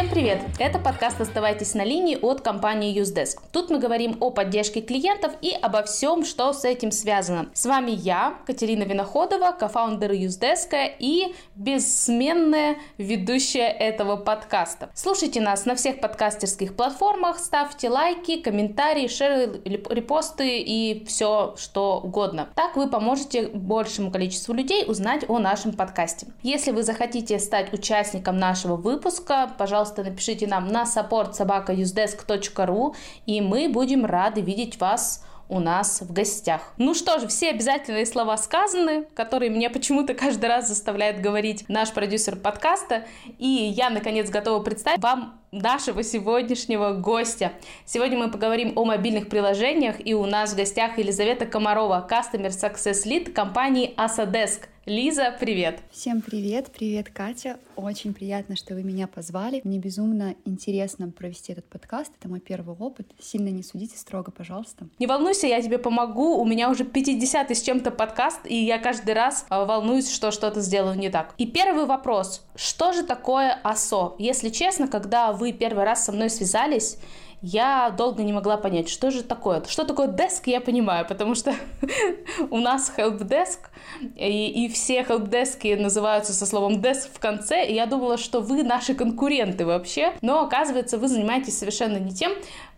Всем привет! Это подкаст «Оставайтесь на линии» от компании Usedesk. Тут мы говорим о поддержке клиентов и обо всем, что с этим связано. С вами я, Катерина Виноходова, кофаундер Usedesk и бессменная ведущая этого подкаста. Слушайте нас на всех подкастерских платформах, ставьте лайки, комментарии, шеры, репосты и все, что угодно. Так вы поможете большему количеству людей узнать о нашем подкасте. Если вы захотите стать участником нашего выпуска, пожалуйста, пожалуйста, напишите нам на support собака и мы будем рады видеть вас у нас в гостях. Ну что же, все обязательные слова сказаны, которые мне почему-то каждый раз заставляет говорить наш продюсер подкаста, и я, наконец, готова представить вам нашего сегодняшнего гостя. Сегодня мы поговорим о мобильных приложениях, и у нас в гостях Елизавета Комарова, Customer Success Lead компании Asadesk. Лиза, привет! Всем привет! Привет, Катя! Очень приятно, что вы меня позвали. Мне безумно интересно провести этот подкаст. Это мой первый опыт. Сильно не судите, строго, пожалуйста. Не волнуйся, я тебе помогу. У меня уже 50 с чем-то подкаст, и я каждый раз а, волнуюсь, что что-то сделаю не так. И первый вопрос. Что же такое АСО? Если честно, когда вы первый раз со мной связались, я долго не могла понять, что же такое. Что такое деск, я понимаю, потому что у нас helpdesk, и, и все helpdesk называются со словом desk в конце, и я думала, что вы наши конкуренты вообще, но оказывается, вы занимаетесь совершенно не тем.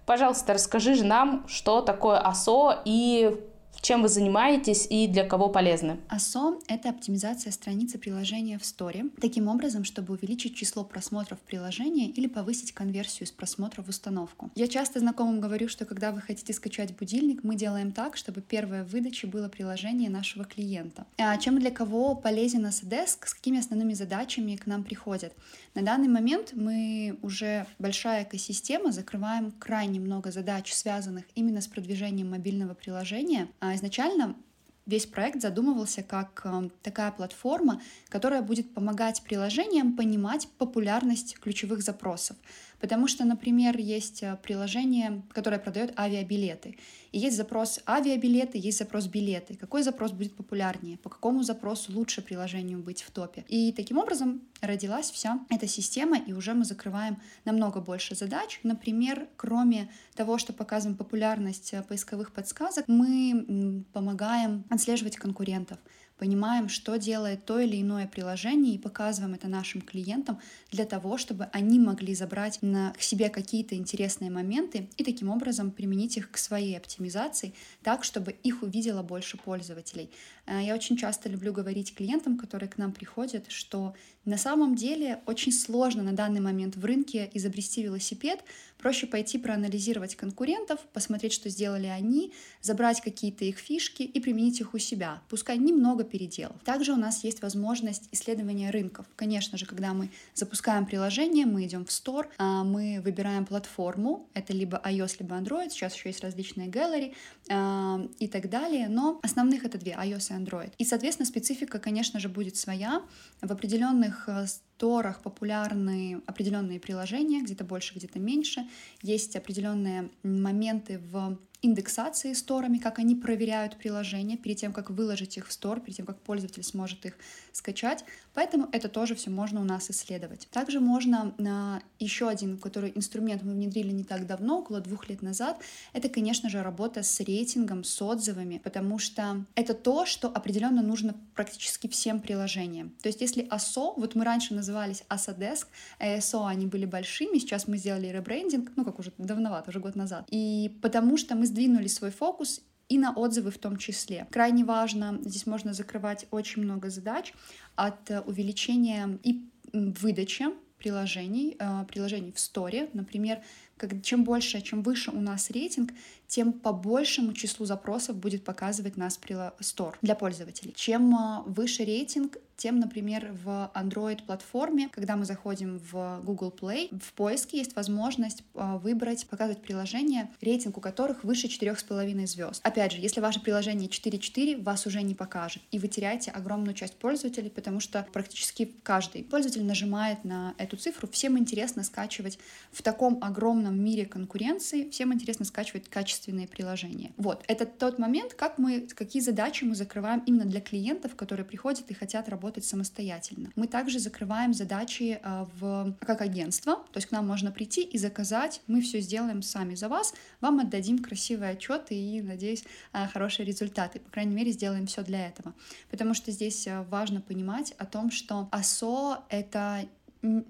Пожалуйста, расскажи же нам, что такое АСО и чем вы занимаетесь и для кого полезны? ASO — это оптимизация страницы приложения в Store, таким образом, чтобы увеличить число просмотров приложения или повысить конверсию из просмотра в установку. Я часто знакомым говорю, что когда вы хотите скачать будильник, мы делаем так, чтобы первая выдача было приложение нашего клиента. А чем для кого полезен Asdesk, с какими основными задачами к нам приходят? На данный момент мы уже большая экосистема, закрываем крайне много задач, связанных именно с продвижением мобильного приложения, а изначально весь проект задумывался как э, такая платформа, которая будет помогать приложениям понимать популярность ключевых запросов. Потому что, например, есть э, приложение, которое продает авиабилеты. И есть запрос авиабилеты, есть запрос билеты. Какой запрос будет популярнее? По какому запросу лучше приложению быть в топе? И таким образом родилась вся эта система, и уже мы закрываем намного больше задач. Например, кроме того, что показываем популярность э, поисковых подсказок, мы помогаем отслеживать конкурентов понимаем, что делает то или иное приложение и показываем это нашим клиентам для того, чтобы они могли забрать на, к себе какие-то интересные моменты и таким образом применить их к своей оптимизации так, чтобы их увидело больше пользователей. Э, я очень часто люблю говорить клиентам, которые к нам приходят, что на самом деле очень сложно на данный момент в рынке изобрести велосипед, проще пойти проанализировать конкурентов, посмотреть, что сделали они, забрать какие-то их фишки и применить их у себя, пускай немного переделов. Также у нас есть возможность исследования рынков. Конечно же, когда мы запускаем приложение, мы идем в Store, а, мы выбираем платформу, это либо iOS, либо Android, сейчас еще есть различные gallery а, и так далее, но основных это две, iOS и Android. И, соответственно, специфика, конечно же, будет своя. В определенных э, сторах популярны определенные приложения, где-то больше, где-то меньше. Есть определенные моменты в индексации сторами, как они проверяют приложения перед тем, как выложить их в стор, перед тем, как пользователь сможет их скачать. Поэтому это тоже все можно у нас исследовать. Также можно на еще один, который инструмент мы внедрили не так давно, около двух лет назад, это, конечно же, работа с рейтингом, с отзывами, потому что это то, что определенно нужно практически всем приложениям. То есть если ASO, вот мы раньше назывались ASADesk, а ASO они были большими, сейчас мы сделали ребрендинг, ну как уже давновато, уже год назад. И потому что мы сдвинули свой фокус и на отзывы в том числе. Крайне важно, здесь можно закрывать очень много задач от э, увеличения и выдачи приложений, э, приложений в сторе. Например, как, чем больше, чем выше у нас рейтинг, тем по большему числу запросов будет показывать нас Store для пользователей. Чем э, выше рейтинг, тем, например, в Android-платформе, когда мы заходим в Google Play, в поиске есть возможность а, выбрать, показывать приложения, рейтинг у которых выше 4,5 звезд. Опять же, если ваше приложение 4,4, вас уже не покажет, и вы теряете огромную часть пользователей, потому что практически каждый пользователь нажимает на эту цифру. Всем интересно скачивать в таком огромном современном мире конкуренции всем интересно скачивать качественные приложения. Вот, это тот момент, как мы, какие задачи мы закрываем именно для клиентов, которые приходят и хотят работать самостоятельно. Мы также закрываем задачи а, в, как агентство, то есть к нам можно прийти и заказать, мы все сделаем сами за вас, вам отдадим красивый отчет и, надеюсь, а, хорошие результаты. По крайней мере, сделаем все для этого. Потому что здесь а, важно понимать о том, что АСО — это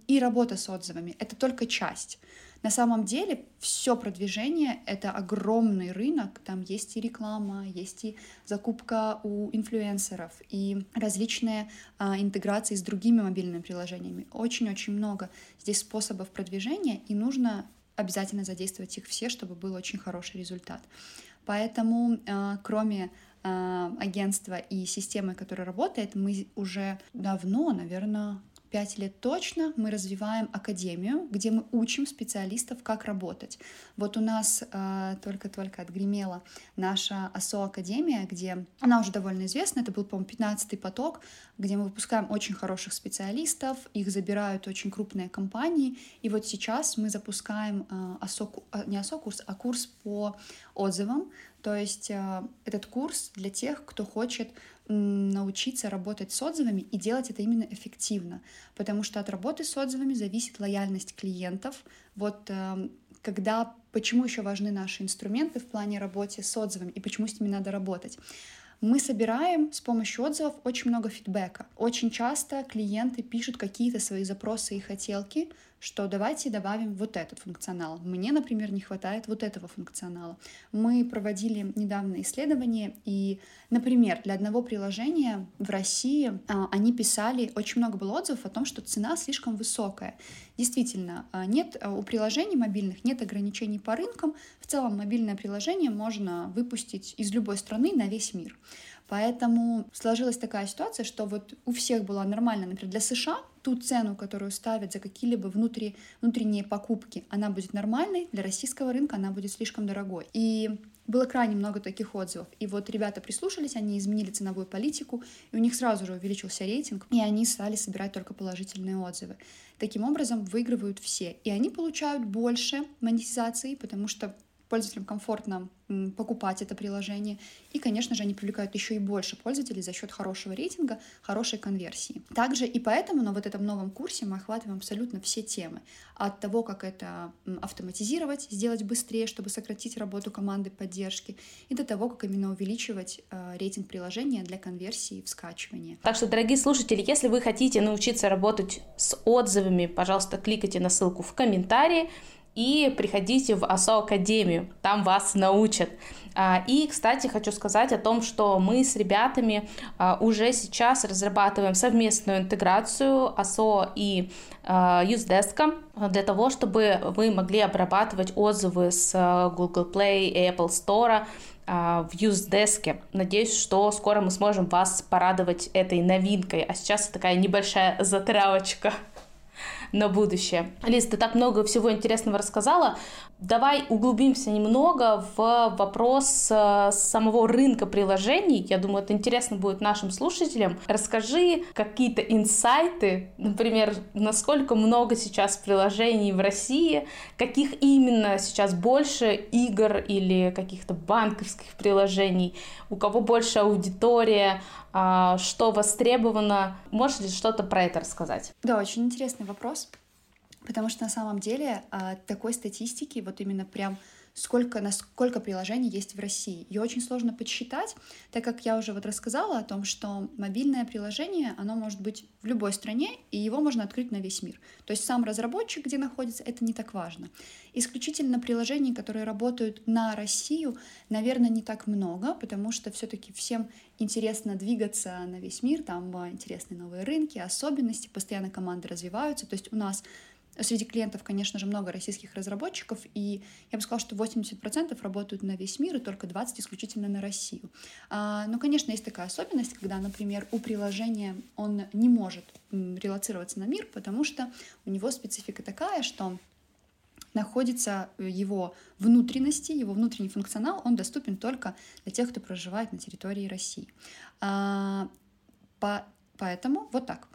и работа с отзывами — это только часть. На самом деле все продвижение — это огромный рынок, там есть и реклама, есть и закупка у инфлюенсеров, и различные а, интеграции с другими мобильными приложениями. Очень-очень много здесь способов продвижения, и нужно обязательно задействовать их все, чтобы был очень хороший результат. Поэтому, а, кроме а, агентства и системы, которая работает, мы уже давно, наверное, пять лет точно мы развиваем академию, где мы учим специалистов, как работать. Вот у нас э, только-только отгремела наша АСО Академия, где она уже довольно известна, это был, по-моему, 15-й поток, где мы выпускаем очень хороших специалистов, их забирают очень крупные компании, и вот сейчас мы запускаем э, АСО, не АСО курс, а курс по отзывам, то есть э, этот курс для тех, кто хочет научиться работать с отзывами и делать это именно эффективно, потому что от работы с отзывами зависит лояльность клиентов. Вот эм, когда, почему еще важны наши инструменты в плане работы с отзывами и почему с ними надо работать. Мы собираем с помощью отзывов очень много фидбэка. Очень часто клиенты пишут какие-то свои запросы и хотелки, что давайте добавим вот этот функционал. Мне, например, не хватает вот этого функционала. Мы проводили недавно исследование, и, например, для одного приложения в России а, они писали, очень много было отзывов о том, что цена слишком высокая. Действительно, а, нет а, у приложений мобильных нет ограничений по рынкам. В целом мобильное приложение можно выпустить из любой страны на весь мир. Поэтому сложилась такая ситуация, что вот у всех была нормально, например, для США ту цену, которую ставят за какие-либо внутри, внутренние покупки, она будет нормальной, для российского рынка она будет слишком дорогой. И было крайне много таких отзывов. И вот ребята прислушались, они изменили ценовую политику, и у них сразу же увеличился рейтинг, и они стали собирать только положительные отзывы. Таким образом, выигрывают все. И они получают больше монетизации, потому что пользователям комфортно покупать это приложение. И, конечно же, они привлекают еще и больше пользователей за счет хорошего рейтинга, хорошей конверсии. Также и поэтому на вот этом новом курсе мы охватываем абсолютно все темы. От того, как это автоматизировать, сделать быстрее, чтобы сократить работу команды поддержки, и до того, как именно увеличивать э, рейтинг приложения для конверсии в скачивании. Так что, дорогие слушатели, если вы хотите научиться работать с отзывами, пожалуйста, кликайте на ссылку в комментарии и приходите в АСО Академию, там вас научат. А, и, кстати, хочу сказать о том, что мы с ребятами а, уже сейчас разрабатываем совместную интеграцию АСО и Юздеска для того, чтобы вы могли обрабатывать отзывы с Google Play и Apple Store в Юздеске. Надеюсь, что скоро мы сможем вас порадовать этой новинкой. А сейчас такая небольшая затравочка на будущее. Лиз, ты так много всего интересного рассказала. Давай углубимся немного в вопрос э, самого рынка приложений. Я думаю, это интересно будет нашим слушателям. Расскажи какие-то инсайты, например, насколько много сейчас приложений в России, каких именно сейчас больше игр или каких-то банковских приложений, у кого больше аудитория, что востребовано. Можешь ли что-то про это рассказать? Да, очень интересный вопрос, потому что на самом деле а, такой статистики, вот именно прям сколько, насколько приложений есть в России. Ее очень сложно подсчитать, так как я уже вот рассказала о том, что мобильное приложение, оно может быть в любой стране, и его можно открыть на весь мир. То есть сам разработчик, где находится, это не так важно. Исключительно приложений, которые работают на Россию, наверное, не так много, потому что все-таки всем интересно двигаться на весь мир, там интересны новые рынки, особенности, постоянно команды развиваются. То есть у нас Среди клиентов, конечно же, много российских разработчиков, и я бы сказала, что 80% работают на весь мир, и только 20% исключительно на Россию. А, но, конечно, есть такая особенность, когда, например, у приложения он не может релацироваться на мир, потому что у него специфика такая, что находится его внутренности, его внутренний функционал, он доступен только для тех, кто проживает на территории России. А, по, поэтому вот так.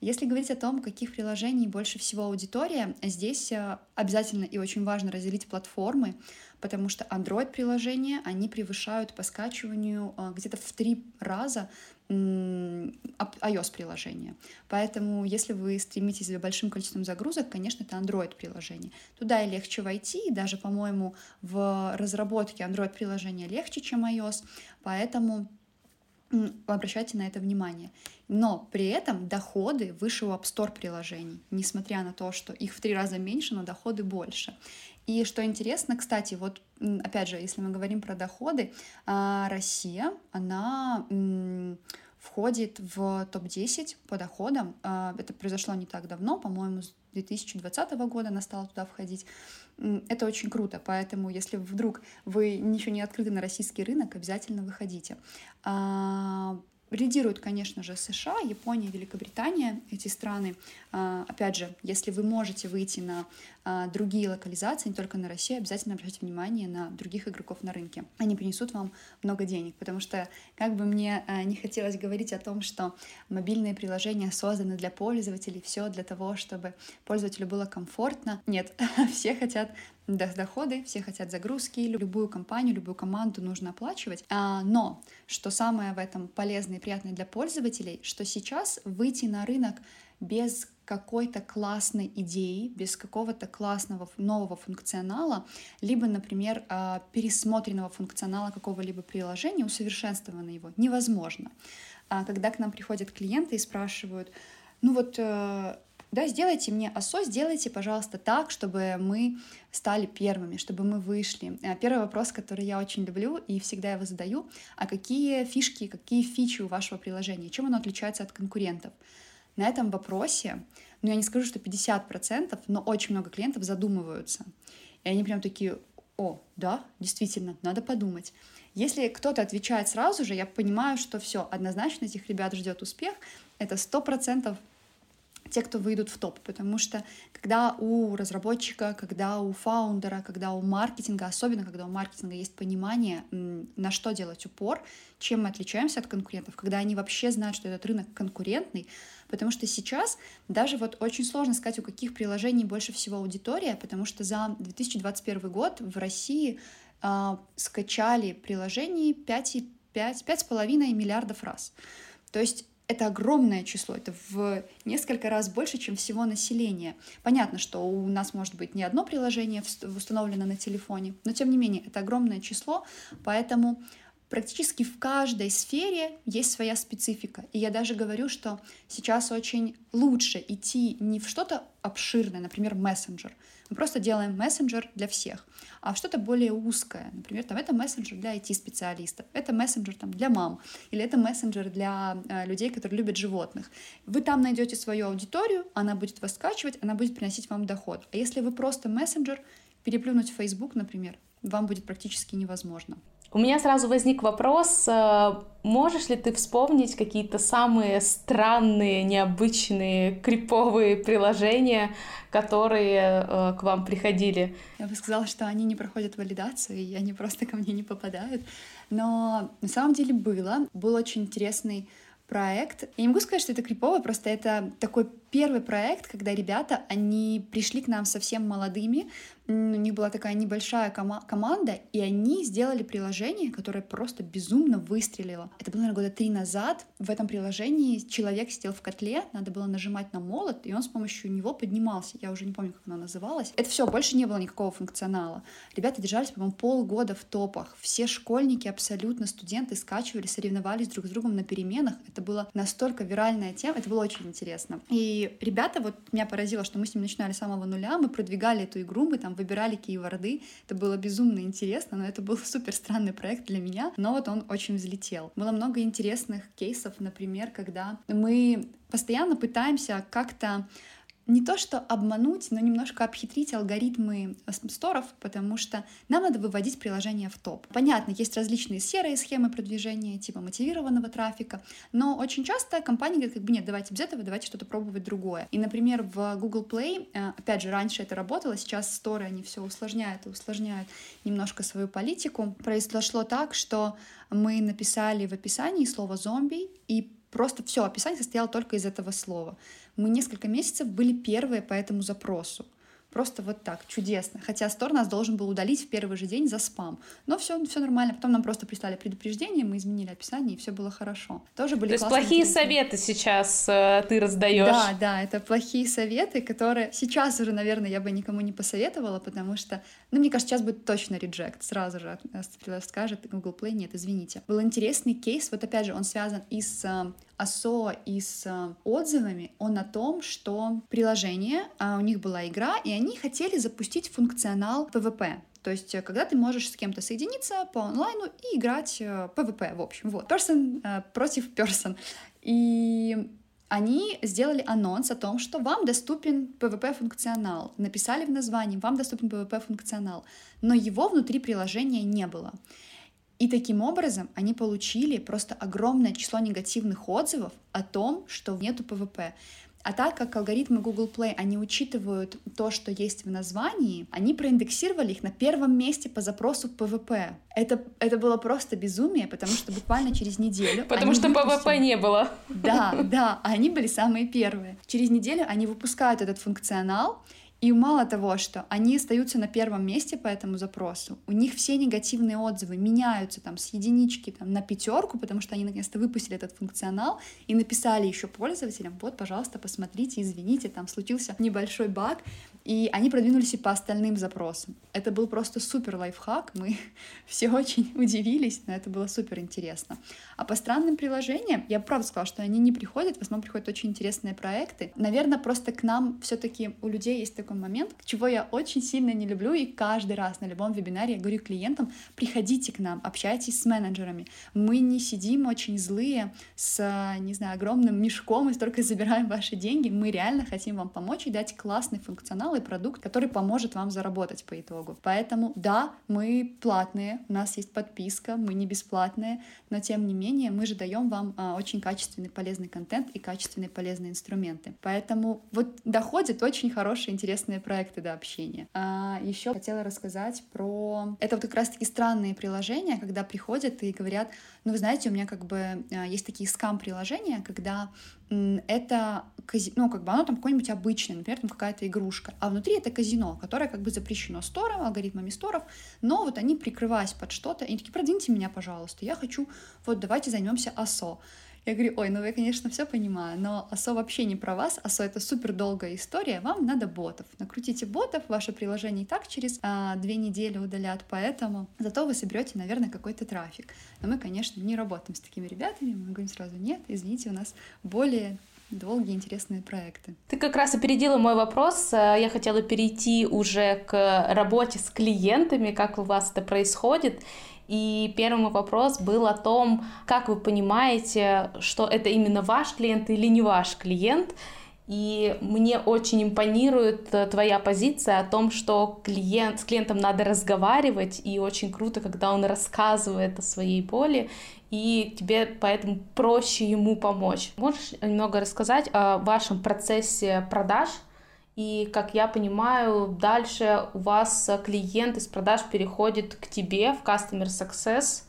Если говорить о том, каких приложений больше всего аудитория, здесь э, обязательно и очень важно разделить платформы, потому что Android-приложения, они превышают по скачиванию э, где-то в три раза iOS-приложение. Поэтому, если вы стремитесь за большим количеством загрузок, конечно, это Android-приложение. Туда и легче войти, и даже, по-моему, в разработке Android-приложения легче, чем iOS, поэтому обращайте на это внимание. Но при этом доходы выше у App Store приложений, несмотря на то, что их в три раза меньше, но доходы больше. И что интересно, кстати, вот опять же, если мы говорим про доходы, а, Россия, она входит в топ-10 по доходам. А, это произошло не так давно, по-моему, с 2020 года она стала туда входить. Это очень круто, поэтому если вдруг вы ничего не открыты на российский рынок, обязательно выходите. Лидируют, конечно же, США, Япония, Великобритания, эти страны. А, опять же, если вы можете выйти на а, другие локализации, не только на Россию, обязательно обращайте внимание на других игроков на рынке. Они принесут вам много денег, потому что, как бы мне а, не хотелось говорить о том, что мобильные приложения созданы для пользователей, все для того, чтобы пользователю было комфортно. Нет, все хотят доходы, все хотят загрузки, любую компанию, любую команду нужно оплачивать. А, но что самое в этом полезное и приятное для пользователей, что сейчас выйти на рынок без какой-то классной идеи, без какого-то классного нового функционала, либо, например, а, пересмотренного функционала какого-либо приложения, усовершенствованного его, невозможно. А когда к нам приходят клиенты и спрашивают, ну вот э, да, сделайте мне ОСО, сделайте, пожалуйста, так, чтобы мы стали первыми, чтобы мы вышли. Э, первый вопрос, который я очень люблю и всегда его задаю, а какие фишки, какие фичи у вашего приложения, чем оно отличается от конкурентов? На этом вопросе, ну я не скажу, что 50%, но очень много клиентов задумываются. И они прям такие, о, да, действительно, надо подумать. Если кто-то отвечает сразу же, я понимаю, что все, однозначно этих ребят ждет успех. Это сто процентов те, кто выйдут в топ, потому что когда у разработчика, когда у фаундера, когда у маркетинга, особенно когда у маркетинга есть понимание, на что делать упор, чем мы отличаемся от конкурентов, когда они вообще знают, что этот рынок конкурентный, потому что сейчас даже вот очень сложно сказать, у каких приложений больше всего аудитория, потому что за 2021 год в России э, скачали приложений 5,5 миллиардов раз. То есть это огромное число, это в несколько раз больше, чем всего населения. Понятно, что у нас может быть не одно приложение установлено на телефоне, но тем не менее это огромное число, поэтому практически в каждой сфере есть своя специфика. И я даже говорю, что сейчас очень лучше идти не в что-то обширное, например, мессенджер. Мы просто делаем мессенджер для всех, а в что-то более узкое. Например, там это мессенджер для IT-специалистов, это мессенджер там, для мам, или это мессенджер для э, людей, которые любят животных. Вы там найдете свою аудиторию, она будет вас скачивать, она будет приносить вам доход. А если вы просто мессенджер, переплюнуть Facebook, например, вам будет практически невозможно. У меня сразу возник вопрос, э, можешь ли ты вспомнить какие-то самые странные, необычные, криповые приложения, которые э, к вам приходили? Я бы сказала, что они не проходят валидацию, и они просто ко мне не попадают. Но на самом деле было. Был очень интересный проект. Я не могу сказать, что это крипово, просто это такой первый проект, когда ребята, они пришли к нам совсем молодыми, у них была такая небольшая кома- команда, и они сделали приложение, которое просто безумно выстрелило. Это было, наверное, года три назад. В этом приложении человек сидел в котле, надо было нажимать на молот, и он с помощью него поднимался. Я уже не помню, как оно называлось. Это все, больше не было никакого функционала. Ребята держались, по-моему, полгода в топах. Все школьники, абсолютно студенты скачивали, соревновались друг с другом на переменах. Это была настолько виральная тема, это было очень интересно. И ребята, вот меня поразило, что мы с ним начинали с самого нуля, мы продвигали эту игру, мы там выбирали кейворды. Это было безумно интересно, но это был супер странный проект для меня. Но вот он очень взлетел. Было много интересных кейсов, например, когда мы постоянно пытаемся как-то не то что обмануть, но немножко обхитрить алгоритмы сторов, потому что нам надо выводить приложение в топ. Понятно, есть различные серые схемы продвижения, типа мотивированного трафика, но очень часто компании говорят, как бы нет, давайте без этого, давайте что-то пробовать другое. И, например, в Google Play, э, опять же, раньше это работало, сейчас сторы, они все усложняют и усложняют немножко свою политику. Произошло так, что мы написали в описании слово «зомби» и просто все описание состояло только из этого слова. Мы несколько месяцев были первые по этому запросу. Просто вот так, чудесно. Хотя стор нас должен был удалить в первый же день за спам. Но все, все нормально. Потом нам просто прислали предупреждение, мы изменили описание, и все было хорошо. Тоже были То есть плохие интересные. советы сейчас э, ты раздаешь. Да, да, это плохие советы, которые сейчас уже, наверное, я бы никому не посоветовала, потому что, ну, мне кажется, сейчас будет точно реджект. Сразу же скажет Google Play, нет, извините. Был интересный кейс, вот опять же, он связан и с э, АСО и с э, отзывами, он о том, что приложение, а у них была игра, и они хотели запустить функционал PvP. То есть, э, когда ты можешь с кем-то соединиться по онлайну и играть PvP, э, в общем, вот. Person против person. И они сделали анонс о том, что вам доступен PvP-функционал. Написали в названии, вам доступен PvP-функционал. Но его внутри приложения не было. И таким образом они получили просто огромное число негативных отзывов о том, что нету PvP. А так как алгоритмы Google Play, они учитывают то, что есть в названии, они проиндексировали их на первом месте по запросу PvP. Это, это было просто безумие, потому что буквально через неделю... Потому что выпустили... PvP не было. Да, да, они были самые первые. Через неделю они выпускают этот функционал, и мало того, что они остаются на первом месте по этому запросу, у них все негативные отзывы меняются там с единички там, на пятерку, потому что они наконец-то выпустили этот функционал и написали еще пользователям, вот, пожалуйста, посмотрите, извините, там случился небольшой баг, и они продвинулись и по остальным запросам. Это был просто супер лайфхак, мы все очень удивились, но это было супер интересно. А по странным приложениям, я правда сказала, что они не приходят, в основном приходят очень интересные проекты. Наверное, просто к нам все-таки у людей есть такой момент, чего я очень сильно не люблю, и каждый раз на любом вебинаре я говорю клиентам, приходите к нам, общайтесь с менеджерами. Мы не сидим очень злые с, не знаю, огромным мешком и только забираем ваши деньги. Мы реально хотим вам помочь и дать классный функционал и продукт, который поможет вам заработать по итогу. Поэтому да, мы платные, у нас есть подписка, мы не бесплатные, но тем не менее мы же даем вам а, очень качественный полезный контент и качественные полезные инструменты. Поэтому вот доходят очень хорошие, интересные проекты до общения. А еще хотела рассказать про... Это вот как раз-таки странные приложения, когда приходят и говорят, ну вы знаете, у меня как бы а, есть такие скам-приложения, когда это казино, ну, как бы оно там какое-нибудь обычное, например, там какая-то игрушка, а внутри это казино, которое как бы запрещено стором, алгоритмами сторов, но вот они, прикрываясь под что-то, они такие, продвиньте меня, пожалуйста, я хочу, вот давайте займемся АСО. Я говорю, ой, ну я, конечно, все понимаю, но АСО вообще не про вас, АСО это супер долгая история, вам надо ботов. Накрутите ботов, ваше приложение и так через а, две недели удалят, поэтому зато вы соберете, наверное, какой-то трафик. Но мы, конечно, не работаем с такими ребятами, мы говорим сразу, нет, извините, у нас более долгие интересные проекты. Ты как раз опередила мой вопрос. Я хотела перейти уже к работе с клиентами, как у вас это происходит. И первый вопрос был о том, как вы понимаете, что это именно ваш клиент или не ваш клиент. И мне очень импонирует э, твоя позиция о том, что клиент, с клиентом надо разговаривать, и очень круто, когда он рассказывает о своей боли, и тебе поэтому проще ему помочь. Можешь немного рассказать о вашем процессе продаж? И, как я понимаю, дальше у вас клиент из продаж переходит к тебе в Customer Success.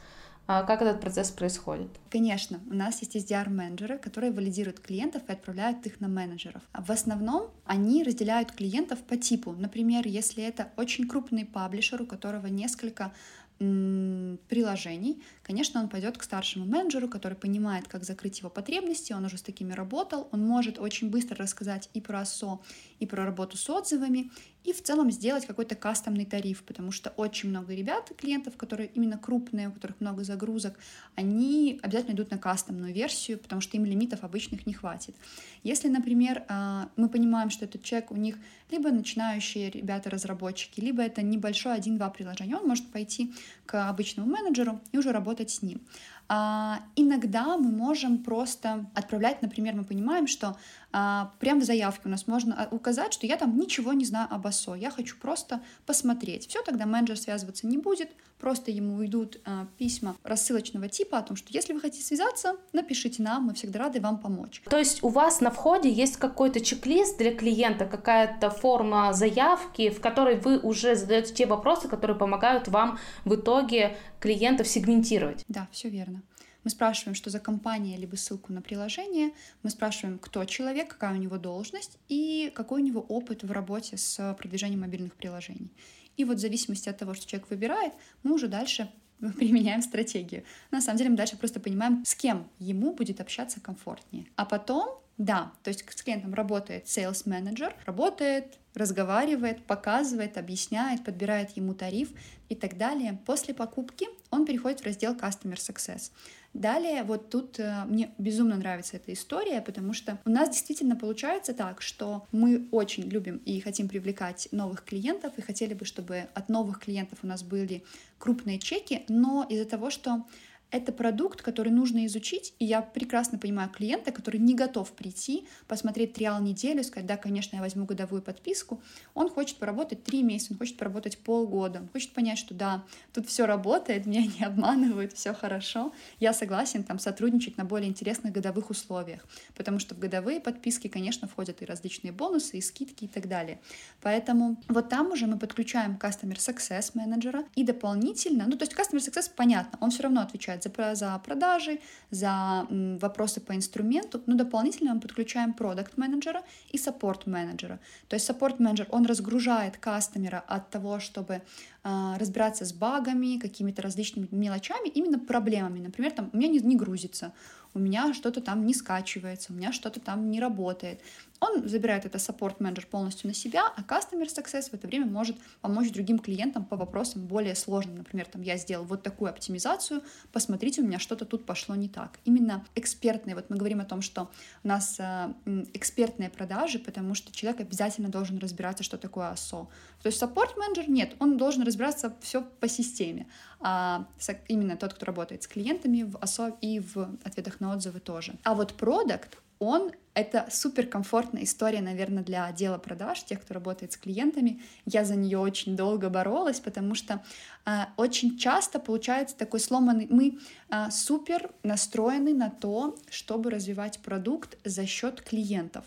А как этот процесс происходит? Конечно, у нас есть SDR-менеджеры, которые валидируют клиентов и отправляют их на менеджеров. В основном они разделяют клиентов по типу. Например, если это очень крупный паблишер, у которого несколько приложений, конечно, он пойдет к старшему менеджеру, который понимает, как закрыть его потребности, он уже с такими работал, он может очень быстро рассказать и про СО, и про работу с отзывами, и в целом сделать какой-то кастомный тариф, потому что очень много ребят, клиентов, которые именно крупные, у которых много загрузок, они обязательно идут на кастомную версию, потому что им лимитов обычных не хватит. Если, например, а, мы понимаем, что этот человек у них либо начинающие ребята-разработчики, либо это небольшое один-два приложения, он может пойти к обычному менеджеру и уже работать с ним. А, иногда мы можем просто отправлять, например, мы понимаем, что а, прямо в заявке у нас можно а, указать, что я там ничего не знаю об ОСО, я хочу просто посмотреть. Все, тогда менеджер связываться не будет, просто ему уйдут а, письма рассылочного типа о том, что если вы хотите связаться, напишите нам, мы всегда рады вам помочь. То есть у вас на входе есть какой-то чек-лист для клиента, какая-то форма заявки, в которой вы уже задаете те вопросы, которые помогают вам в итоге клиентов сегментировать. Да, все верно. Мы спрашиваем, что за компания, либо ссылку на приложение. Мы спрашиваем, кто человек, какая у него должность и какой у него опыт в работе с продвижением мобильных приложений. И вот в зависимости от того, что человек выбирает, мы уже дальше применяем стратегию. На самом деле мы дальше просто понимаем, с кем ему будет общаться комфортнее. А потом, да, то есть с клиентом работает sales manager, работает, разговаривает, показывает, объясняет, подбирает ему тариф и так далее. После покупки он переходит в раздел Customer Success. Далее, вот тут э, мне безумно нравится эта история, потому что у нас действительно получается так, что мы очень любим и хотим привлекать новых клиентов, и хотели бы, чтобы от новых клиентов у нас были крупные чеки, но из-за того, что это продукт, который нужно изучить, и я прекрасно понимаю клиента, который не готов прийти, посмотреть триал неделю, сказать, да, конечно, я возьму годовую подписку. Он хочет поработать три месяца, он хочет поработать полгода, он хочет понять, что да, тут все работает, меня не обманывают, все хорошо, я согласен там сотрудничать на более интересных годовых условиях, потому что в годовые подписки, конечно, входят и различные бонусы, и скидки и так далее. Поэтому вот там уже мы подключаем Customer Success менеджера и дополнительно, ну то есть Customer Success понятно, он все равно отвечает за, за продажи, за вопросы по инструменту, но дополнительно мы подключаем продукт менеджера и саппорт менеджера. То есть саппорт менеджер, он разгружает кастомера от того, чтобы разбираться с багами, какими-то различными мелочами, именно проблемами. Например, там у меня не, не грузится, у меня что-то там не скачивается, у меня что-то там не работает. Он забирает это support менеджер полностью на себя, а Customer Success в это время может помочь другим клиентам по вопросам более сложным. Например, там я сделал вот такую оптимизацию, посмотрите, у меня что-то тут пошло не так. Именно экспертные, вот мы говорим о том, что у нас э, экспертные продажи, потому что человек обязательно должен разбираться, что такое АСО. То есть support менеджер нет, он должен разбираться все по системе. А именно тот, кто работает с клиентами в АСО и в ответах на отзывы тоже. А вот продукт, он это суперкомфортная история, наверное, для отдела продаж, тех, кто работает с клиентами. Я за нее очень долго боролась, потому что э, очень часто получается такой сломанный. Мы э, супер настроены на то, чтобы развивать продукт за счет клиентов.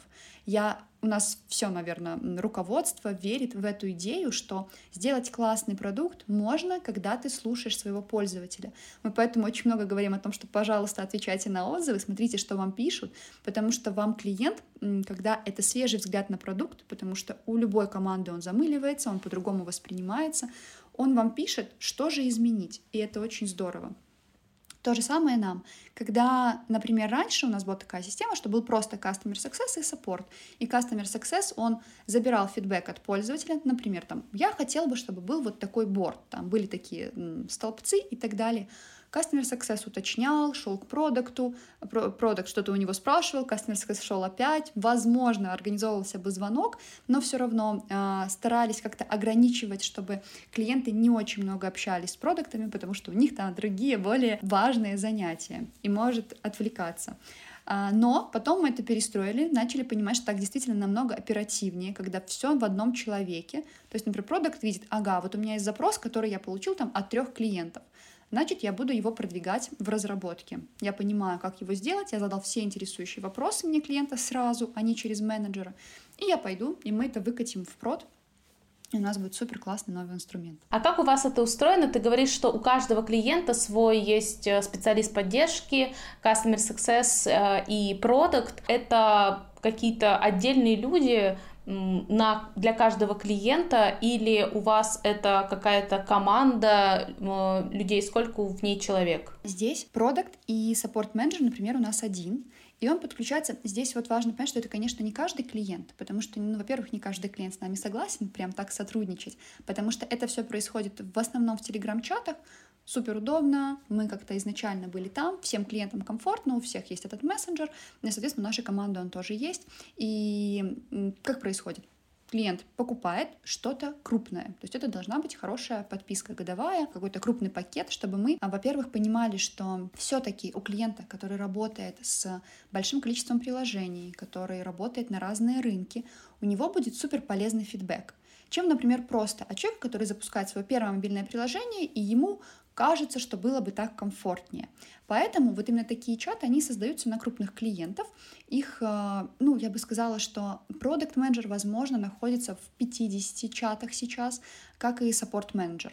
Я у нас все, наверное, руководство верит в эту идею, что сделать классный продукт можно, когда ты слушаешь своего пользователя. Мы поэтому очень много говорим о том, что, пожалуйста, отвечайте на отзывы, смотрите, что вам пишут, потому что вам клиент, когда это свежий взгляд на продукт, потому что у любой команды он замыливается, он по-другому воспринимается, он вам пишет, что же изменить, и это очень здорово. То же самое нам. Когда, например, раньше у нас была такая система, что был просто Customer Success и Support. И Customer Success, он забирал фидбэк от пользователя. Например, там, я хотел бы, чтобы был вот такой борт, там были такие столбцы и так далее. Customer Success уточнял, шел к продукту, продукт что-то у него спрашивал, Customer Success шел опять, возможно, организовывался бы звонок, но все равно э, старались как-то ограничивать, чтобы клиенты не очень много общались с продуктами, потому что у них там другие, более важные занятия и может отвлекаться. А, но потом мы это перестроили, начали понимать, что так действительно намного оперативнее, когда все в одном человеке. То есть, например, продукт видит, ага, вот у меня есть запрос, который я получил там от трех клиентов значит, я буду его продвигать в разработке. Я понимаю, как его сделать, я задал все интересующие вопросы мне клиента сразу, а не через менеджера. И я пойду, и мы это выкатим в прод, и у нас будет супер классный новый инструмент. А как у вас это устроено? Ты говоришь, что у каждого клиента свой есть э, специалист поддержки, customer success э, и product. Это какие-то отдельные люди, на, для каждого клиента или у вас это какая-то команда э, людей, сколько в ней человек? Здесь продукт и саппорт менеджер, например, у нас один. И он подключается. Здесь вот важно понять, что это, конечно, не каждый клиент, потому что, ну, во-первых, не каждый клиент с нами согласен прям так сотрудничать, потому что это все происходит в основном в телеграм-чатах, супер удобно, мы как-то изначально были там, всем клиентам комфортно, у всех есть этот мессенджер, и, соответственно, у нашей команды он тоже есть. И как происходит? клиент покупает что-то крупное. То есть это должна быть хорошая подписка годовая, какой-то крупный пакет, чтобы мы, а, во-первых, понимали, что все-таки у клиента, который работает с большим количеством приложений, который работает на разные рынки, у него будет супер полезный фидбэк чем, например, просто от человека, который запускает свое первое мобильное приложение, и ему кажется, что было бы так комфортнее. Поэтому вот именно такие чаты, они создаются на крупных клиентов. Их, э, ну, я бы сказала, что продукт менеджер возможно, находится в 50 чатах сейчас, как и саппорт менеджер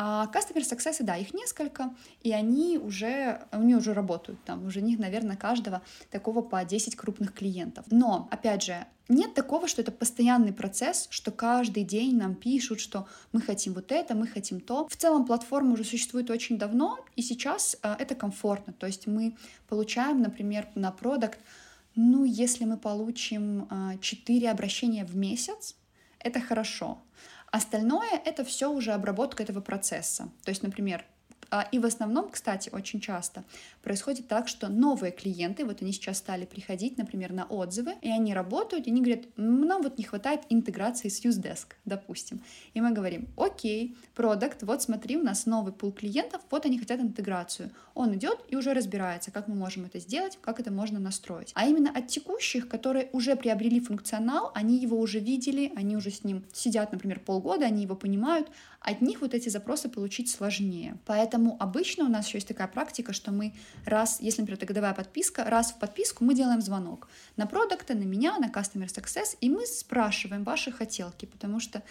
А Customer Success, да, их несколько, и они уже, они уже работают, там уже них, наверное, каждого такого по 10 крупных клиентов. Но, опять же, нет такого, что это постоянный процесс, что каждый день нам пишут, что мы хотим вот это, мы хотим то. В целом платформа уже существует очень давно, и сейчас э, это комфортно. То есть мы получаем, например, на продукт, ну, если мы получим э, 4 обращения в месяц, это хорошо. Остальное — это все уже обработка этого процесса. То есть, например, и в основном, кстати, очень часто происходит так, что новые клиенты, вот они сейчас стали приходить, например, на отзывы, и они работают, и они говорят, нам вот не хватает интеграции с UseDesk, допустим. И мы говорим, окей, продукт, вот смотри, у нас новый пул клиентов, вот они хотят интеграцию. Он идет и уже разбирается, как мы можем это сделать, как это можно настроить. А именно от текущих, которые уже приобрели функционал, они его уже видели, они уже с ним сидят, например, полгода, они его понимают, от них вот эти запросы получить сложнее. Поэтому обычно у нас еще есть такая практика, что мы раз, если, например, это годовая подписка, раз в подписку мы делаем звонок на продукты, на меня, на Customer Success, и мы спрашиваем ваши хотелки, потому что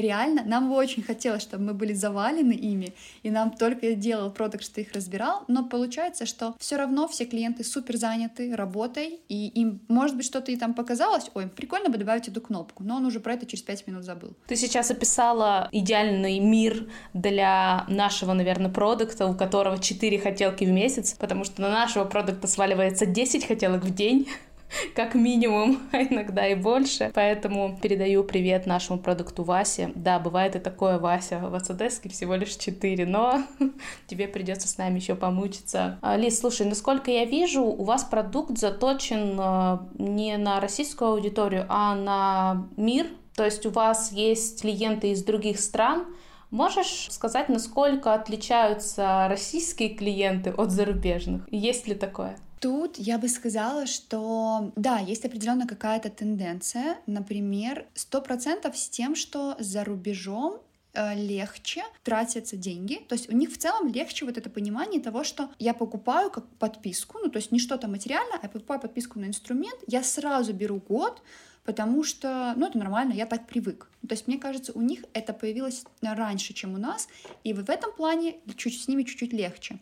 реально нам бы очень хотелось, чтобы мы были завалены ими, и нам только делал продукт, что их разбирал, но получается, что все равно все клиенты супер заняты работой, и им, может быть, что-то и там показалось, ой, прикольно бы добавить эту кнопку, но он уже про это через 5 минут забыл. Ты сейчас описала идеальный мир для нашего, наверное, продукта, у которого 4 хотелки в месяц, потому что на нашего продукта сваливается 10 хотелок в день, как минимум, а иногда и больше. Поэтому передаю привет нашему продукту Васе. Да, бывает и такое, Вася, в Ацедеске всего лишь 4, но тебе придется с нами еще помучиться. А, Лиз, слушай, насколько я вижу, у вас продукт заточен а, не на российскую аудиторию, а на мир. То есть у вас есть клиенты из других стран, Можешь сказать, насколько отличаются российские клиенты от зарубежных? Есть ли такое? Тут я бы сказала, что да, есть определенно какая-то тенденция, например, сто процентов с тем, что за рубежом э, легче тратятся деньги. То есть у них в целом легче вот это понимание того, что я покупаю как подписку, ну то есть не что-то материальное, а я покупаю подписку на инструмент, я сразу беру год, потому что, ну, это нормально, я так привык. То есть, мне кажется, у них это появилось раньше, чем у нас, и в этом плане чуть с ними чуть-чуть легче.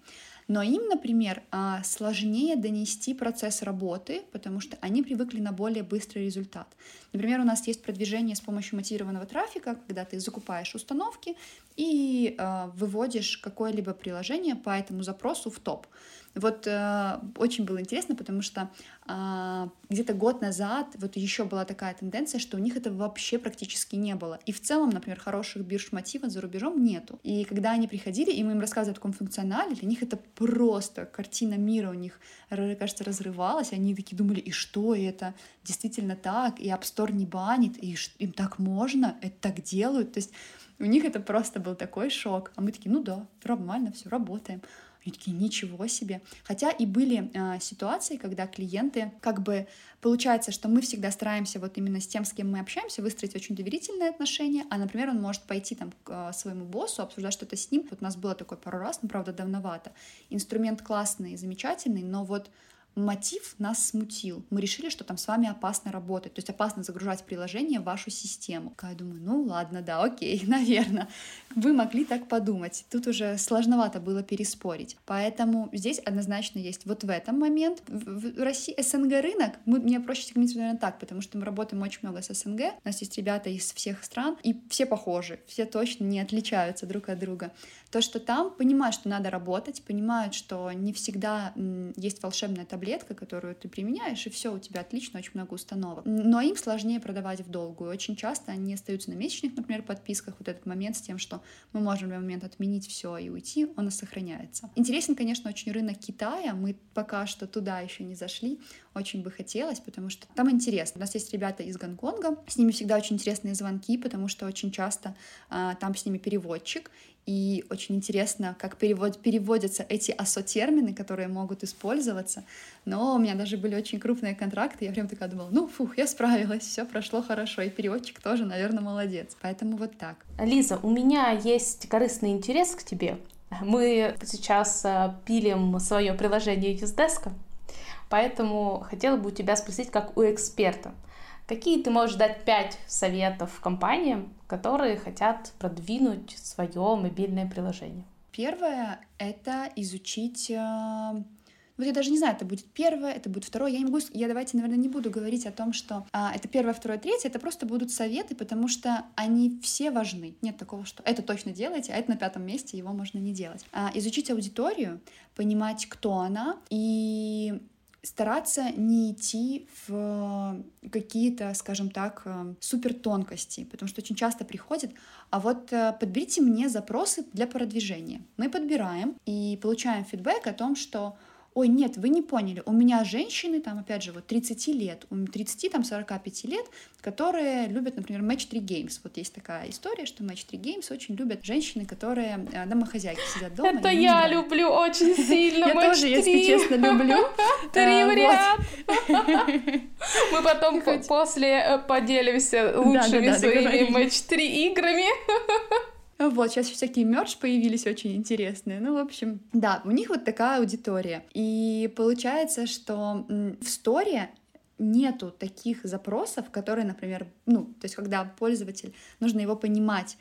Но им, например, а, сложнее донести процесс работы, потому что они привыкли на более быстрый результат. Например, у нас есть продвижение с помощью мотивированного трафика, когда ты закупаешь установки и э, выводишь какое-либо приложение по этому запросу в топ. Вот э, очень было интересно, потому что э, где-то год назад вот еще была такая тенденция, что у них это вообще практически не было. И в целом, например, хороших бирж мотива за рубежом нету. И когда они приходили, и мы им рассказывали о таком функционале, для них это просто картина мира у них, кажется, разрывалась. Они такие думали, и что это? Действительно так? И App Store не банит? И им так можно? Это так делают? То есть у них это просто был такой шок. А мы такие, ну да, нормально, все, работаем. Они такие, ничего себе. Хотя и были э, ситуации, когда клиенты, как бы, получается, что мы всегда стараемся вот именно с тем, с кем мы общаемся, выстроить очень доверительные отношения, а, например, он может пойти там к э, своему боссу, обсуждать что-то с ним. Вот у нас было такое пару раз, но, правда, давновато. Инструмент классный, замечательный, но вот мотив нас смутил. Мы решили, что там с вами опасно работать, то есть опасно загружать приложение в вашу систему. Я думаю, ну ладно, да, окей, наверное. Вы могли так подумать. Тут уже сложновато было переспорить. Поэтому здесь однозначно есть вот в этом момент. В России СНГ рынок, мы, мне проще сегментировать, наверное, так, потому что мы работаем очень много с СНГ. У нас есть ребята из всех стран, и все похожи, все точно не отличаются друг от друга. То, что там понимают, что надо работать, понимают, что не всегда есть волшебная таблетка, таблетка, которую ты применяешь, и все, у тебя отлично, очень много установок. Но им сложнее продавать в долгую. Очень часто они остаются на месячных, например, подписках. Вот этот момент с тем, что мы можем в момент отменить все и уйти, он и сохраняется. Интересен, конечно, очень рынок Китая. Мы пока что туда еще не зашли. Очень бы хотелось, потому что там интересно. У нас есть ребята из Гонконга, с ними всегда очень интересные звонки, потому что очень часто а, там с ними переводчик, и очень интересно, как перевод, переводятся эти асо-термины, которые могут использоваться. Но у меня даже были очень крупные контракты, я прям такая думала, ну, фух, я справилась, все прошло хорошо, и переводчик тоже, наверное, молодец. Поэтому вот так. Лиза, у меня есть корыстный интерес к тебе. Мы сейчас э, пилим свое приложение Юздеска, поэтому хотела бы у тебя спросить, как у эксперта. Какие ты можешь дать пять советов компаниям, которые хотят продвинуть свое мобильное приложение? Первое — это изучить э, вот я даже не знаю, это будет первое, это будет второе. Я не могу, я давайте, наверное, не буду говорить о том, что а, это первое, второе, третье. Это просто будут советы, потому что они все важны. Нет такого, что это точно делайте, а это на пятом месте, его можно не делать. А, изучить аудиторию, понимать, кто она, и стараться не идти в какие-то, скажем так, э, супер тонкости, потому что очень часто приходит, а вот э, подберите мне запросы для продвижения. Мы подбираем и получаем фидбэк о том, что ой, нет, вы не поняли, у меня женщины, там, опять же, вот 30 лет, 30, там, 45 лет, которые любят, например, Match 3 Games. Вот есть такая история, что Match 3 Games очень любят женщины, которые э, домохозяйки сидят дома. Это я люблю очень сильно Я тоже, если честно, люблю. Три э, варианта. Мы потом после э, поделимся лучшими своими Match 3 играми. Вот, сейчас всякие мерч появились очень интересные. Ну, в общем, да, у них вот такая аудитория. И получается, что в сторе нету таких запросов, которые, например, ну, то есть когда пользователь, нужно его понимать,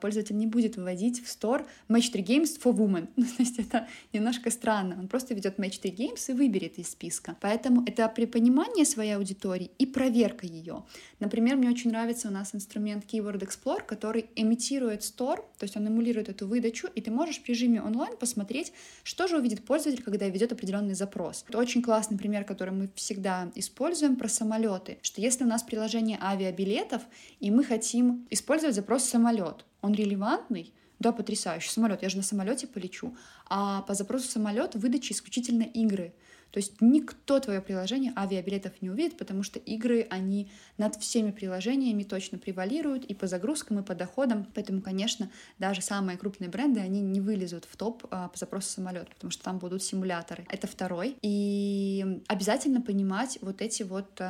пользователь не будет выводить в store Match 3 Games for Women. Ну, то есть это немножко странно. Он просто ведет Match 3 Games и выберет из списка. Поэтому это при понимании своей аудитории и проверка ее. Например, мне очень нравится у нас инструмент Keyword Explorer, который имитирует store, то есть он эмулирует эту выдачу, и ты можешь в режиме онлайн посмотреть, что же увидит пользователь, когда ведет определенный запрос. Это очень классный пример, который мы всегда используем про самолеты, что если у нас приложение авиабилетов, и мы хотим использовать запрос самолет, он релевантный, да, потрясающий самолет, я же на самолете полечу. А по запросу самолет выдача исключительно игры. То есть никто твое приложение авиабилетов не увидит, потому что игры, они над всеми приложениями точно превалируют и по загрузкам, и по доходам. Поэтому, конечно, даже самые крупные бренды, они не вылезут в топ а, по запросу самолет, потому что там будут симуляторы. Это второй. И обязательно понимать вот эти вот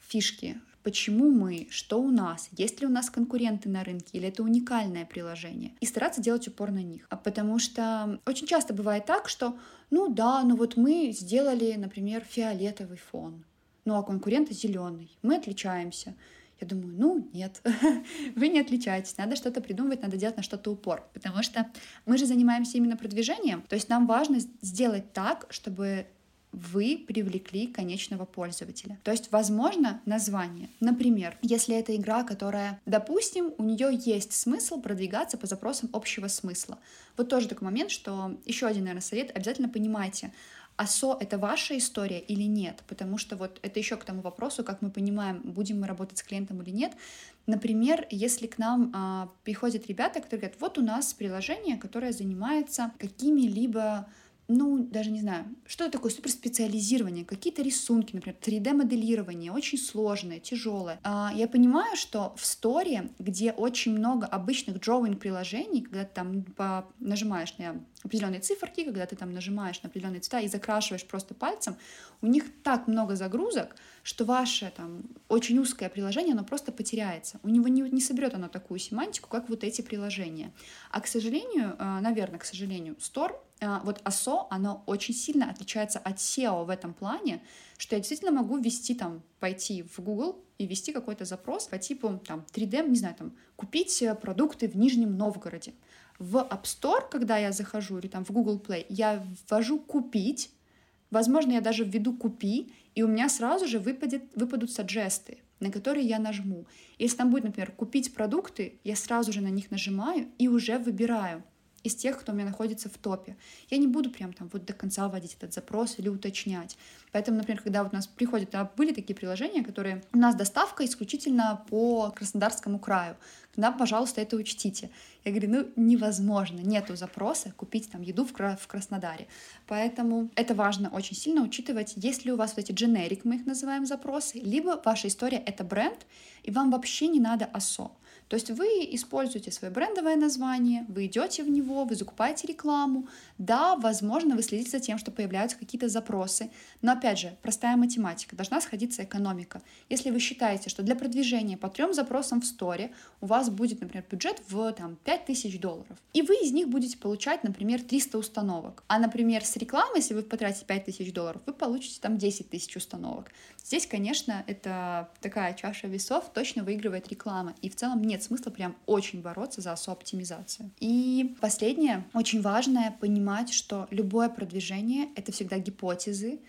фишки, почему мы, что у нас, есть ли у нас конкуренты на рынке, или это уникальное приложение, и стараться делать упор на них. А потому что очень часто бывает так, что, ну да, ну вот мы сделали, например, фиолетовый фон, ну а конкуренты зеленый, мы отличаемся. Я думаю, ну нет, вы не отличаетесь, надо что-то придумывать, надо делать на что-то упор, потому что мы же занимаемся именно продвижением, то есть нам важно сделать так, чтобы вы привлекли конечного пользователя. То есть, возможно, название. Например, если это игра, которая, допустим, у нее есть смысл продвигаться по запросам общего смысла. Вот тоже такой момент, что еще один, наверное, совет, обязательно понимайте, АСО — это ваша история или нет? Потому что вот это еще к тому вопросу, как мы понимаем, будем мы работать с клиентом или нет. Например, если к нам а, приходят ребята, которые говорят, вот у нас приложение, которое занимается какими-либо ну, даже не знаю, что это такое суперспециализирование, какие-то рисунки, например, 3D-моделирование, очень сложное, тяжелое. А, я понимаю, что в сторе, где очень много обычных drawing-приложений, когда ты там по, нажимаешь на определенные циферки, когда ты там нажимаешь на определенные цвета и закрашиваешь просто пальцем, у них так много загрузок, что ваше там очень узкое приложение, оно просто потеряется. У него не, не соберет оно такую семантику, как вот эти приложения. А, к сожалению, а, наверное, к сожалению, Store а, вот ASO, оно очень сильно отличается от SEO в этом плане, что я действительно могу ввести там, пойти в Google и ввести какой-то запрос по типу там 3D, не знаю, там, купить э, продукты в Нижнем Новгороде. В App Store, когда я захожу, или там в Google Play, я ввожу «купить», возможно, я даже введу «купи», и у меня сразу же выпадет, выпадут саджесты, на которые я нажму. Если там будет, например, «купить продукты», я сразу же на них нажимаю и уже выбираю из тех, кто у меня находится в топе. Я не буду прям там вот до конца вводить этот запрос или уточнять. Поэтому, например, когда вот у нас приходят, а были такие приложения, которые у нас доставка исключительно по Краснодарскому краю. Да, пожалуйста, это учтите. Я говорю, ну невозможно, нету запроса купить там еду в, в Краснодаре. Поэтому это важно очень сильно учитывать, есть ли у вас вот эти generic, мы их называем запросы, либо ваша история — это бренд, и вам вообще не надо АСО. То есть вы используете свое брендовое название, вы идете в него, вы закупаете рекламу. Да, возможно, вы следите за тем, что появляются какие-то запросы. Но опять же, простая математика, должна сходиться экономика. Если вы считаете, что для продвижения по трем запросам в сторе у вас будет, например, бюджет в там, 5000 долларов, и вы из них будете получать, например, 300 установок, а, например, с рекламой, если вы потратите 5000 долларов, вы получите там 10 тысяч установок. Здесь, конечно, это такая чаша весов, точно выигрывает реклама. И в целом нет смысла прям очень бороться за SEO-оптимизацию. И последнее, очень важное, понимать, что любое продвижение — это всегда гипотезы,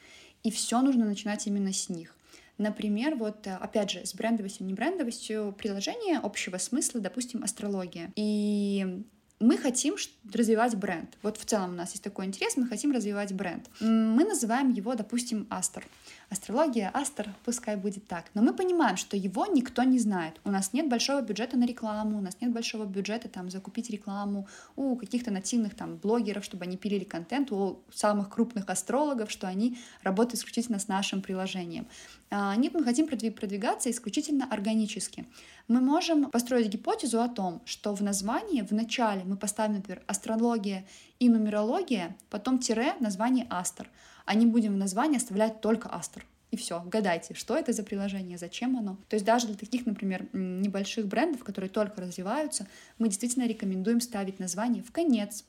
и все нужно начинать именно с них. Например, вот опять же, с брендовостью, не брендовостью приложения общего смысла, допустим, астрология. И мы хотим развивать бренд. Вот в целом у нас есть такой интерес, мы хотим развивать бренд. Мы называем его, допустим, Астер. Астрология, Астер, пускай будет так. Но мы понимаем, что его никто не знает. У нас нет большого бюджета на рекламу, у нас нет большого бюджета там закупить рекламу у каких-то нативных там блогеров, чтобы они пилили контент, у самых крупных астрологов, что они работают исключительно с нашим приложением. А, нет, мы хотим продвигаться исключительно органически. Мы можем построить гипотезу о том, что в названии в начале мы поставим, например, астрология и нумерология, потом тире название астр — а не будем в названии оставлять только Астер. И все, гадайте, что это за приложение, зачем оно. То есть даже для таких, например, небольших брендов, которые только развиваются, мы действительно рекомендуем ставить название в конец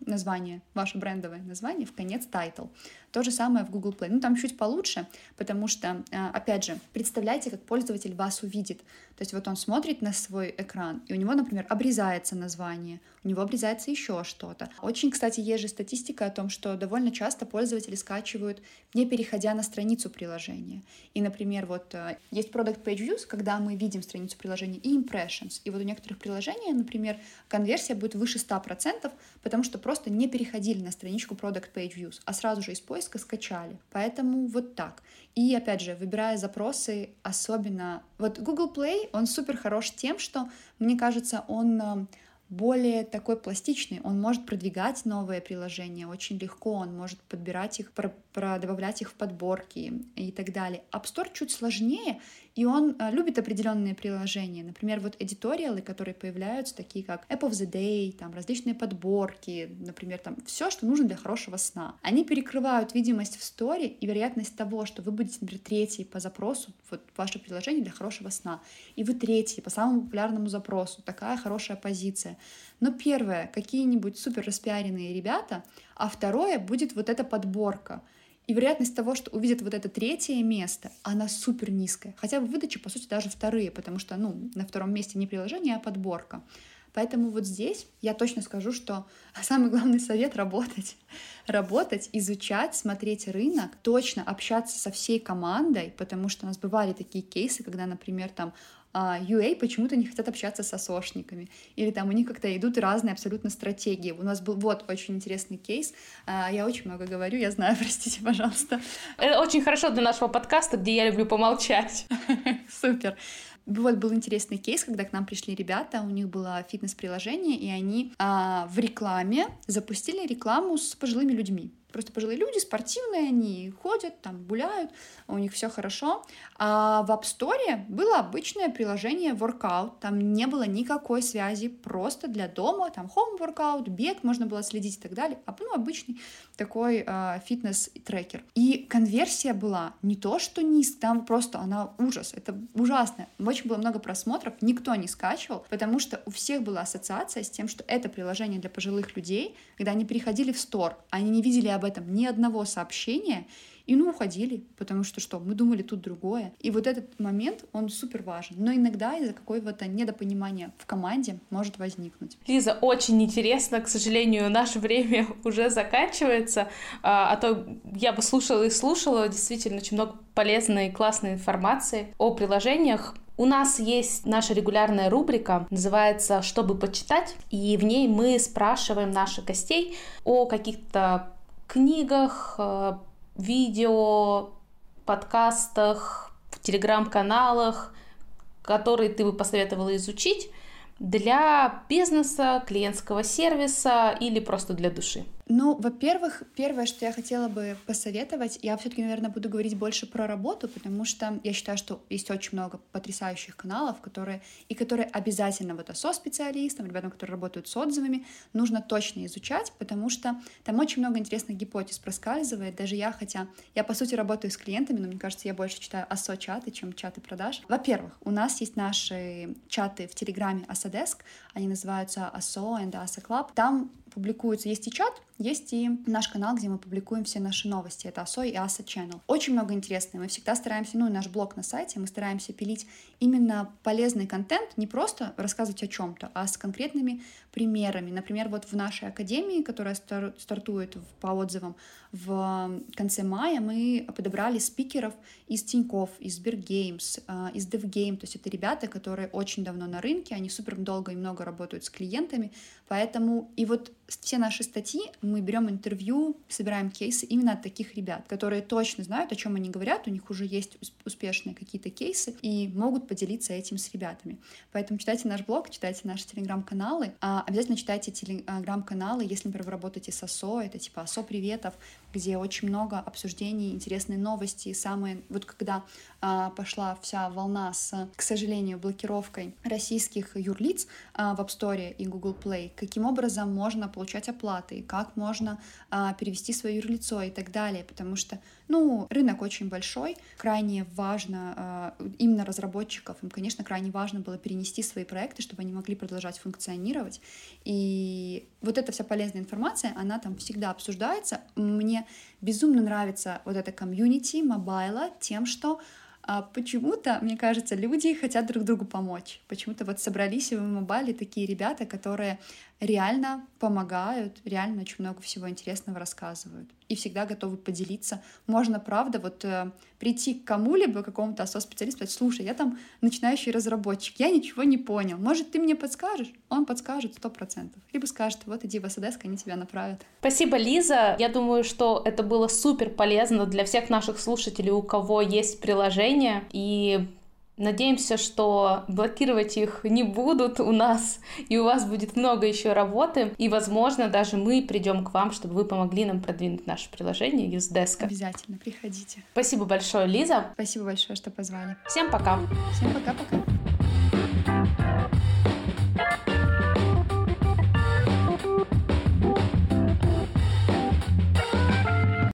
название, ваше брендовое название, в конец title. То же самое в Google Play. Ну, там чуть получше, потому что, а, опять же, представляйте, как пользователь вас увидит. То есть вот он смотрит на свой экран, и у него, например, обрезается название, у него обрезается еще что-то. Очень, кстати, есть же статистика о том, что довольно часто пользователи скачивают, не переходя на страницу приложения. И, например, вот а, есть Product Page Views, когда мы видим страницу приложения, и Impressions. И вот у некоторых приложений, например, конверсия будет выше 100%, потому что просто не переходили на страничку Product Page Views, а сразу же поиска скачали. Поэтому вот так. И опять же, выбирая запросы, особенно... Вот Google Play, он супер хорош тем, что, мне кажется, он э, более такой пластичный. Он может продвигать новые приложения очень легко, он может подбирать их, про, про добавлять их в подборки и так далее. App Store чуть сложнее, и он а, любит определенные приложения. Например, вот эдиториалы, которые появляются, такие как App of the Day, там различные подборки, например, там все, что нужно для хорошего сна. Они перекрывают видимость в сторе и вероятность того, что вы будете, например, третий по запросу, вот ваше приложение для хорошего сна, и вы третий по самому популярному запросу. Такая хорошая позиция. Но первое, какие-нибудь супер распиаренные ребята, а второе будет вот эта подборка — и вероятность того, что увидят вот это третье место, она супер низкая. Хотя в выдаче, по сути, даже вторые, потому что, ну, на втором месте не приложение, а подборка. Поэтому вот здесь я точно скажу, что самый главный совет — работать. Работать, изучать, смотреть рынок, точно общаться со всей командой, потому что у нас бывали такие кейсы, когда, например, там а UA почему-то не хотят общаться с сошниками, или там у них как-то идут разные абсолютно стратегии. У нас был вот очень интересный кейс, а, я очень много говорю, я знаю, простите, пожалуйста. Это очень хорошо для нашего подкаста, где я люблю помолчать. Супер. Вот был интересный кейс, когда к нам пришли ребята, у них было фитнес-приложение, и они а, в рекламе запустили рекламу с пожилыми людьми. Просто пожилые люди, спортивные, они ходят, там гуляют, у них все хорошо. А в App Store было обычное приложение Workout, там не было никакой связи, просто для дома, там home workout, бег, можно было следить и так далее. А, ну, обычный такой э, фитнес-трекер. И конверсия была не то, что низ, там просто она ужас, это ужасно. Очень было много просмотров, никто не скачивал, потому что у всех была ассоциация с тем, что это приложение для пожилых людей, когда они переходили в стор, они не видели об этом ни одного сообщения, и ну уходили, потому что что, мы думали тут другое. И вот этот момент, он супер важен. Но иногда из-за какого-то недопонимания в команде может возникнуть. Лиза, очень интересно. К сожалению, наше время уже заканчивается. А, а то я бы слушала и слушала. Действительно, очень много полезной и классной информации о приложениях. У нас есть наша регулярная рубрика, называется «Чтобы почитать», и в ней мы спрашиваем наших гостей о каких-то книгах, э, видео, подкастах, в телеграм-каналах, которые ты бы посоветовала изучить для бизнеса, клиентского сервиса или просто для души. Ну, во-первых, первое, что я хотела бы посоветовать, я все-таки, наверное, буду говорить больше про работу, потому что я считаю, что есть очень много потрясающих каналов, которые и которые обязательно вот СО-специалистам, ребятам, которые работают с отзывами, нужно точно изучать, потому что там очень много интересных гипотез проскальзывает. Даже я, хотя я, по сути, работаю с клиентами, но мне кажется, я больше читаю АСО-чаты, чем чаты продаж. Во-первых, у нас есть наши чаты в Телеграме Асадеск, они называются АСО и Asa Club. Там публикуется, есть и чат, есть и наш канал, где мы публикуем все наши новости. Это ASO и ASA Channel. Очень много интересного. Мы всегда стараемся, ну и наш блог на сайте, мы стараемся пилить именно полезный контент, не просто рассказывать о чем-то, а с конкретными примерами. Например, вот в нашей академии, которая стартует по отзывам в конце мая, мы подобрали спикеров из Тиньков, из Сбергеймс, э, из DevGame. То есть это ребята, которые очень давно на рынке, они супер долго и много работают с клиентами. Поэтому и вот все наши статьи мы берем интервью, собираем кейсы именно от таких ребят, которые точно знают, о чем они говорят, у них уже есть успешные какие-то кейсы и могут поделиться этим с ребятами. Поэтому читайте наш блог, читайте наши телеграм-каналы, а обязательно читайте телеграм-каналы, если, например, вы работаете с ОСО, это типа ОСО приветов, где очень много обсуждений, интересные новости, самые, вот когда а, пошла вся волна с, к сожалению, блокировкой российских юрлиц а, в App Store и Google Play, каким образом можно получать оплаты, как можно а, перевести свое юрлицо и так далее, потому что, ну, рынок очень большой, крайне важно а, именно разработчиков, им, конечно, крайне важно было перенести свои проекты, чтобы они могли продолжать функционировать, и вот эта вся полезная информация, она там всегда обсуждается. Мне безумно нравится вот эта комьюнити mobile а тем, что а почему-то, мне кажется, люди хотят друг другу помочь. Почему-то вот собрались в mobile такие ребята, которые реально помогают, реально очень много всего интересного рассказывают и всегда готовы поделиться. Можно, правда, вот э, прийти к кому-либо, какому-то ASO-специалисту, сказать, слушай, я там начинающий разработчик, я ничего не понял, может, ты мне подскажешь? Он подскажет сто процентов. Либо скажет, вот иди в СДС, они тебя направят. Спасибо, Лиза. Я думаю, что это было супер полезно для всех наших слушателей, у кого есть приложение, и Надеемся, что блокировать их не будут у нас, и у вас будет много еще работы, и, возможно, даже мы придем к вам, чтобы вы помогли нам продвинуть наше приложение Usedesk. Обязательно, приходите. Спасибо большое, Лиза. Спасибо большое, что позвали. Всем пока. Всем пока-пока.